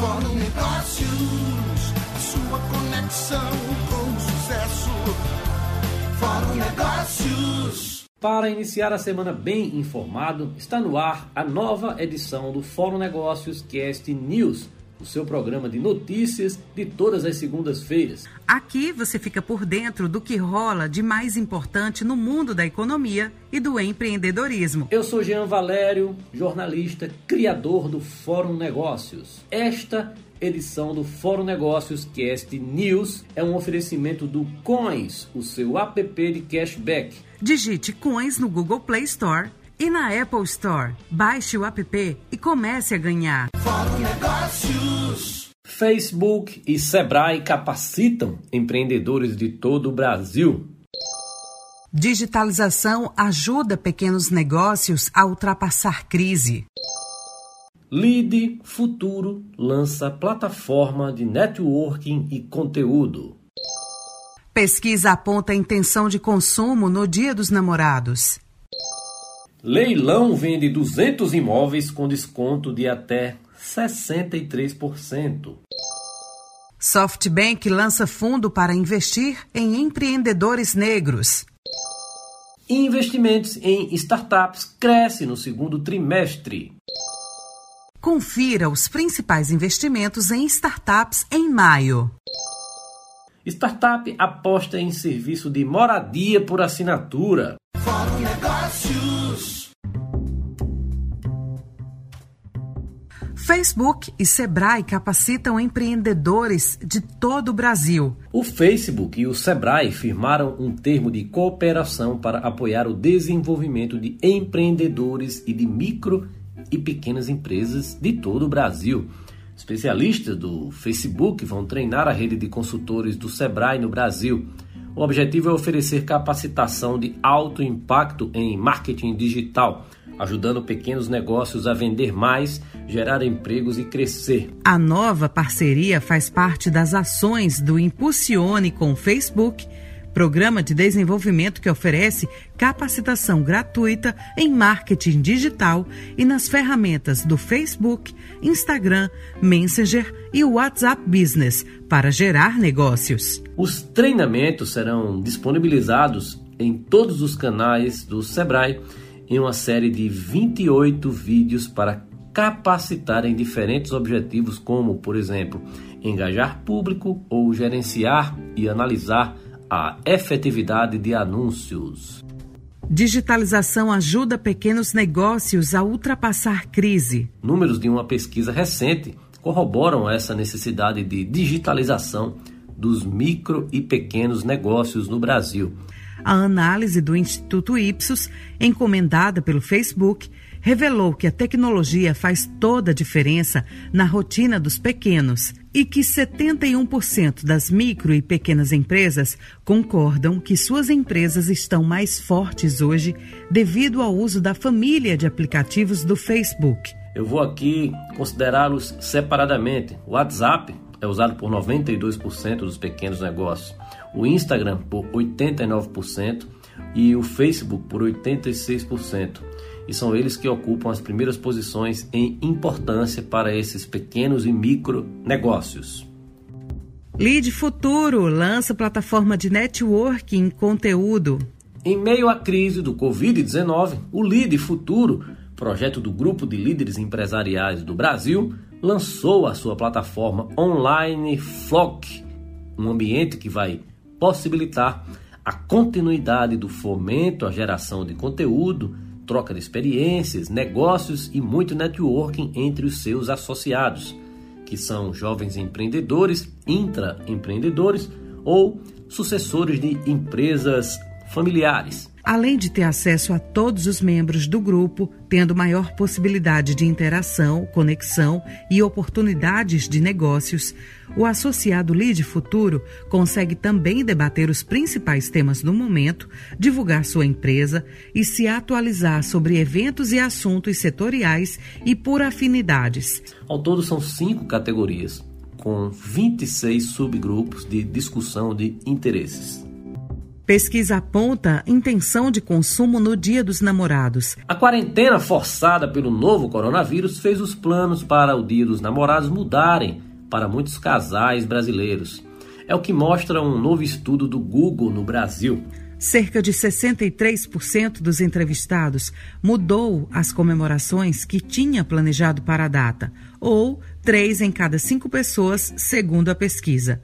Fórum Negócios, sua conexão com o sucesso. Fórum Negócios. Para iniciar a semana bem informado, está no ar a nova edição do Fórum Negócios Cast News o seu programa de notícias de todas as segundas-feiras. Aqui você fica por dentro do que rola de mais importante no mundo da economia e do empreendedorismo. Eu sou Jean Valério, jornalista, criador do Fórum Negócios. Esta edição do Fórum Negócios Cast News é um oferecimento do Coins, o seu app de cashback. Digite Coins no Google Play Store e na Apple Store. Baixe o app e comece a ganhar. Fórum Negócios. Facebook e Sebrae capacitam empreendedores de todo o Brasil. Digitalização ajuda pequenos negócios a ultrapassar crise. Lide Futuro lança plataforma de networking e conteúdo. Pesquisa aponta a intenção de consumo no Dia dos Namorados. Leilão vende 200 imóveis com desconto de até 63%. SoftBank lança fundo para investir em empreendedores negros. Investimentos em startups cresce no segundo trimestre. Confira os principais investimentos em startups em maio. Startup aposta em serviço de moradia por assinatura. Fórum Negócios. Facebook e Sebrae capacitam empreendedores de todo o Brasil. O Facebook e o Sebrae firmaram um termo de cooperação para apoiar o desenvolvimento de empreendedores e de micro e pequenas empresas de todo o Brasil. Especialistas do Facebook vão treinar a rede de consultores do Sebrae no Brasil. O objetivo é oferecer capacitação de alto impacto em marketing digital, ajudando pequenos negócios a vender mais, gerar empregos e crescer. A nova parceria faz parte das ações do Impulsione com o Facebook programa de desenvolvimento que oferece capacitação gratuita em marketing digital e nas ferramentas do Facebook, Instagram, Messenger e WhatsApp Business para gerar negócios. Os treinamentos serão disponibilizados em todos os canais do Sebrae em uma série de 28 vídeos para capacitar em diferentes objetivos, como, por exemplo, engajar público ou gerenciar e analisar a efetividade de anúncios. Digitalização ajuda pequenos negócios a ultrapassar crise. Números de uma pesquisa recente corroboram essa necessidade de digitalização dos micro e pequenos negócios no Brasil. A análise do Instituto Ipsos, encomendada pelo Facebook, revelou que a tecnologia faz toda a diferença na rotina dos pequenos e que 71% das micro e pequenas empresas concordam que suas empresas estão mais fortes hoje devido ao uso da família de aplicativos do Facebook. Eu vou aqui considerá-los separadamente. O WhatsApp é usado por 92% dos pequenos negócios, o Instagram por 89% e o Facebook por 86% e são eles que ocupam as primeiras posições em importância para esses pequenos e micro negócios. Lead Futuro lança plataforma de networking conteúdo. Em meio à crise do Covid-19, o Lead Futuro, projeto do Grupo de Líderes Empresariais do Brasil, lançou a sua plataforma online Flock, um ambiente que vai possibilitar a continuidade do fomento à geração de conteúdo troca de experiências, negócios e muito networking entre os seus associados, que são jovens empreendedores, intraempreendedores ou sucessores de empresas familiares além de ter acesso a todos os membros do grupo, tendo maior possibilidade de interação, conexão e oportunidades de negócios, o associado Lead Futuro consegue também debater os principais temas do momento, divulgar sua empresa e se atualizar sobre eventos e assuntos setoriais e por afinidades. Ao todo, são cinco categorias, com 26 subgrupos de discussão de interesses. Pesquisa aponta intenção de consumo no Dia dos Namorados. A quarentena forçada pelo novo coronavírus fez os planos para o Dia dos Namorados mudarem para muitos casais brasileiros. É o que mostra um novo estudo do Google no Brasil. Cerca de 63% dos entrevistados mudou as comemorações que tinha planejado para a data, ou três em cada cinco pessoas, segundo a pesquisa.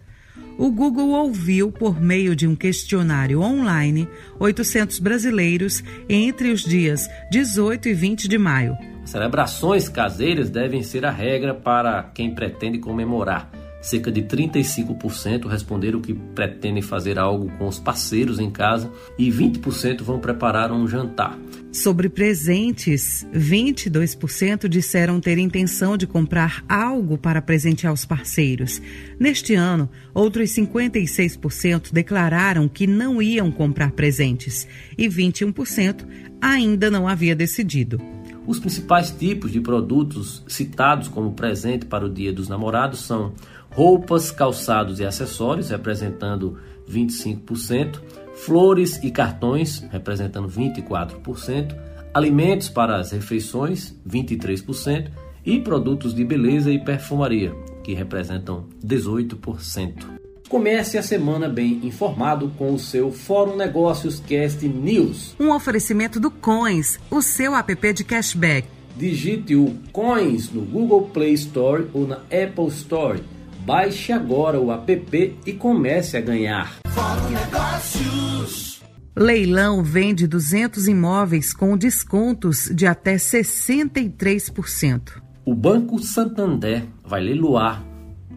O Google ouviu, por meio de um questionário online, 800 brasileiros entre os dias 18 e 20 de maio. Celebrações caseiras devem ser a regra para quem pretende comemorar cerca de 35% responderam que pretendem fazer algo com os parceiros em casa e 20% vão preparar um jantar. Sobre presentes, 22% disseram ter intenção de comprar algo para presentear os parceiros. Neste ano, outros 56% declararam que não iam comprar presentes e 21% ainda não havia decidido. Os principais tipos de produtos citados como presente para o Dia dos Namorados são roupas, calçados e acessórios, representando 25%, flores e cartões, representando 24%, alimentos para as refeições, 23%, e produtos de beleza e perfumaria, que representam 18%. Comece a semana bem informado com o seu Fórum Negócios Cast News. Um oferecimento do Coins, o seu app de cashback. Digite o Coins no Google Play Store ou na Apple Store Baixe agora o app e comece a ganhar. Fórum Negócios. Leilão vende 200 imóveis com descontos de até 63%. O Banco Santander vai leiloar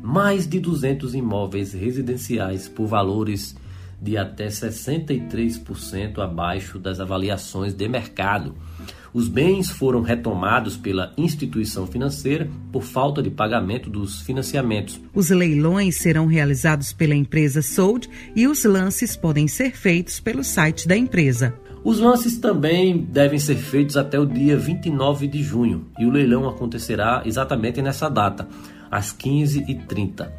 mais de 200 imóveis residenciais por valores de até 63% abaixo das avaliações de mercado. Os bens foram retomados pela instituição financeira por falta de pagamento dos financiamentos. Os leilões serão realizados pela empresa Sold e os lances podem ser feitos pelo site da empresa. Os lances também devem ser feitos até o dia 29 de junho e o leilão acontecerá exatamente nessa data, às 15h30.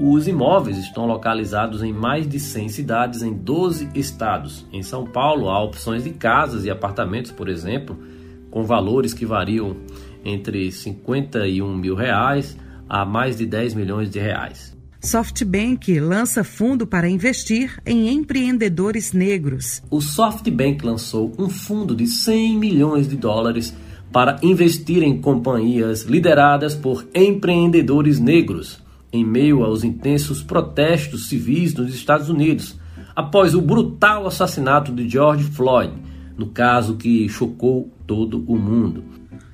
Os imóveis estão localizados em mais de 100 cidades em 12 estados. Em São Paulo, há opções de casas e apartamentos, por exemplo, com valores que variam entre 51 mil reais a mais de 10 milhões de reais. SoftBank lança fundo para investir em empreendedores negros. O SoftBank lançou um fundo de 100 milhões de dólares para investir em companhias lideradas por empreendedores negros em meio aos intensos protestos civis nos Estados Unidos, após o brutal assassinato de George Floyd, no caso que chocou todo o mundo.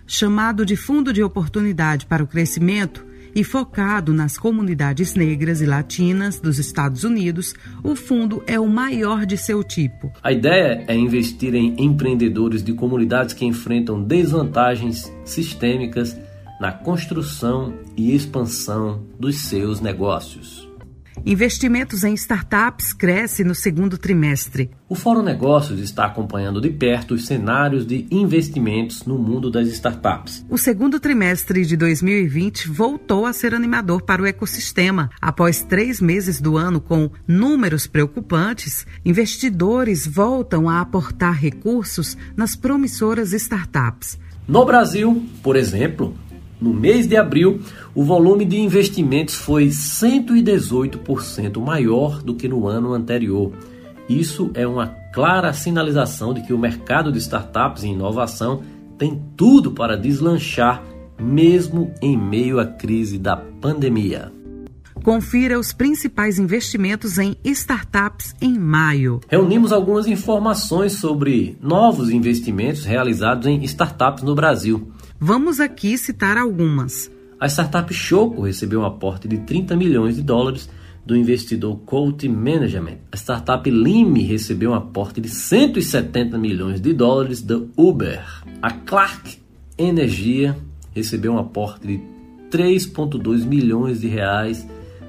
Chamado de Fundo de Oportunidade para o Crescimento e focado nas comunidades negras e latinas dos Estados Unidos, o fundo é o maior de seu tipo. A ideia é investir em empreendedores de comunidades que enfrentam desvantagens sistêmicas na construção e expansão dos seus negócios. Investimentos em startups cresce no segundo trimestre. O Fórum Negócios está acompanhando de perto os cenários de investimentos no mundo das startups. O segundo trimestre de 2020 voltou a ser animador para o ecossistema. Após três meses do ano com números preocupantes, investidores voltam a aportar recursos nas promissoras startups. No Brasil, por exemplo, no mês de abril, o volume de investimentos foi 118% maior do que no ano anterior. Isso é uma clara sinalização de que o mercado de startups e inovação tem tudo para deslanchar, mesmo em meio à crise da pandemia. Confira os principais investimentos em startups em maio. Reunimos algumas informações sobre novos investimentos realizados em startups no Brasil. Vamos aqui citar algumas. A startup Choco recebeu um aporte de 30 milhões de dólares do investidor Colt Management. A startup Lime recebeu um aporte de 170 milhões de dólares do Uber. A Clark Energia recebeu um aporte de 3,2 milhões de reais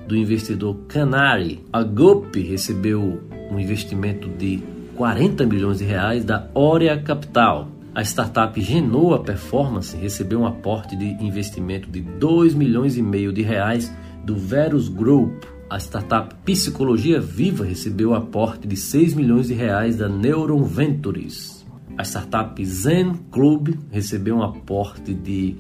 do investidor Canary. A GOP recebeu um investimento de 40 milhões de reais da Oria Capital. A startup Genoa Performance recebeu um aporte de investimento de 2 milhões e meio de reais do Verus Group. A startup Psicologia Viva recebeu o aporte de 6 milhões de reais da Neuron Ventures. A startup Zen Club recebeu um aporte de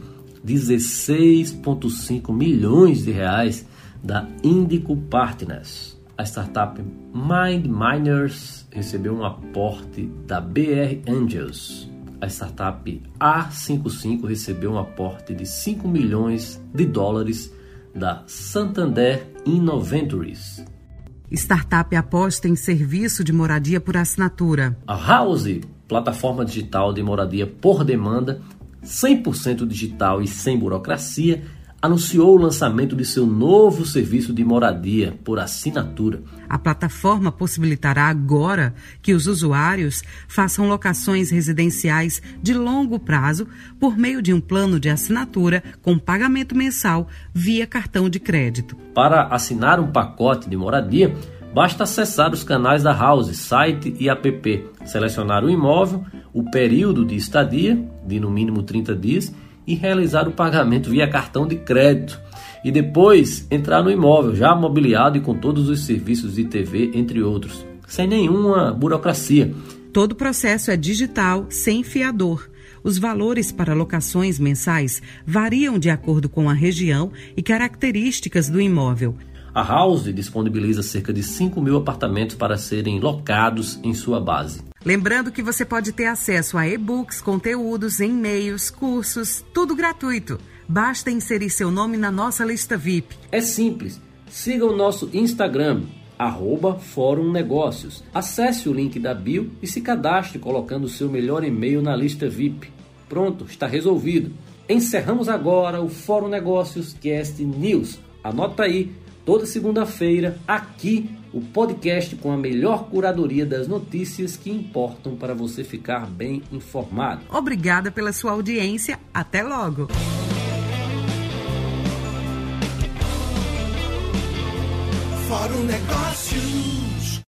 16,5 milhões de reais da Indico Partners. A startup Mind Miners recebeu um aporte da BR Angels. A startup A55 recebeu um aporte de 5 milhões de dólares da Santander Innoventures. Startup aposta em serviço de moradia por assinatura. A House, plataforma digital de moradia por demanda, 100% digital e sem burocracia, anunciou o lançamento de seu novo serviço de moradia por assinatura. A plataforma possibilitará agora que os usuários façam locações residenciais de longo prazo por meio de um plano de assinatura com pagamento mensal via cartão de crédito. Para assinar um pacote de moradia, basta acessar os canais da House, site e app, selecionar o imóvel, o período de estadia, de no mínimo 30 dias, e realizar o pagamento via cartão de crédito. E depois entrar no imóvel já mobiliado e com todos os serviços de TV, entre outros, sem nenhuma burocracia. Todo o processo é digital, sem fiador. Os valores para locações mensais variam de acordo com a região e características do imóvel. A House disponibiliza cerca de 5 mil apartamentos para serem locados em sua base. Lembrando que você pode ter acesso a e-books, conteúdos, e-mails, cursos, tudo gratuito. Basta inserir seu nome na nossa lista VIP. É simples. Siga o nosso Instagram, arroba Fórum Negócios. Acesse o link da bio e se cadastre colocando seu melhor e-mail na lista VIP. Pronto, está resolvido. Encerramos agora o Fórum Negócios Cast News. Anota aí toda segunda-feira, aqui, o podcast com a melhor curadoria das notícias que importam para você ficar bem informado. Obrigada pela sua audiência. Até logo. Fórum Negócios.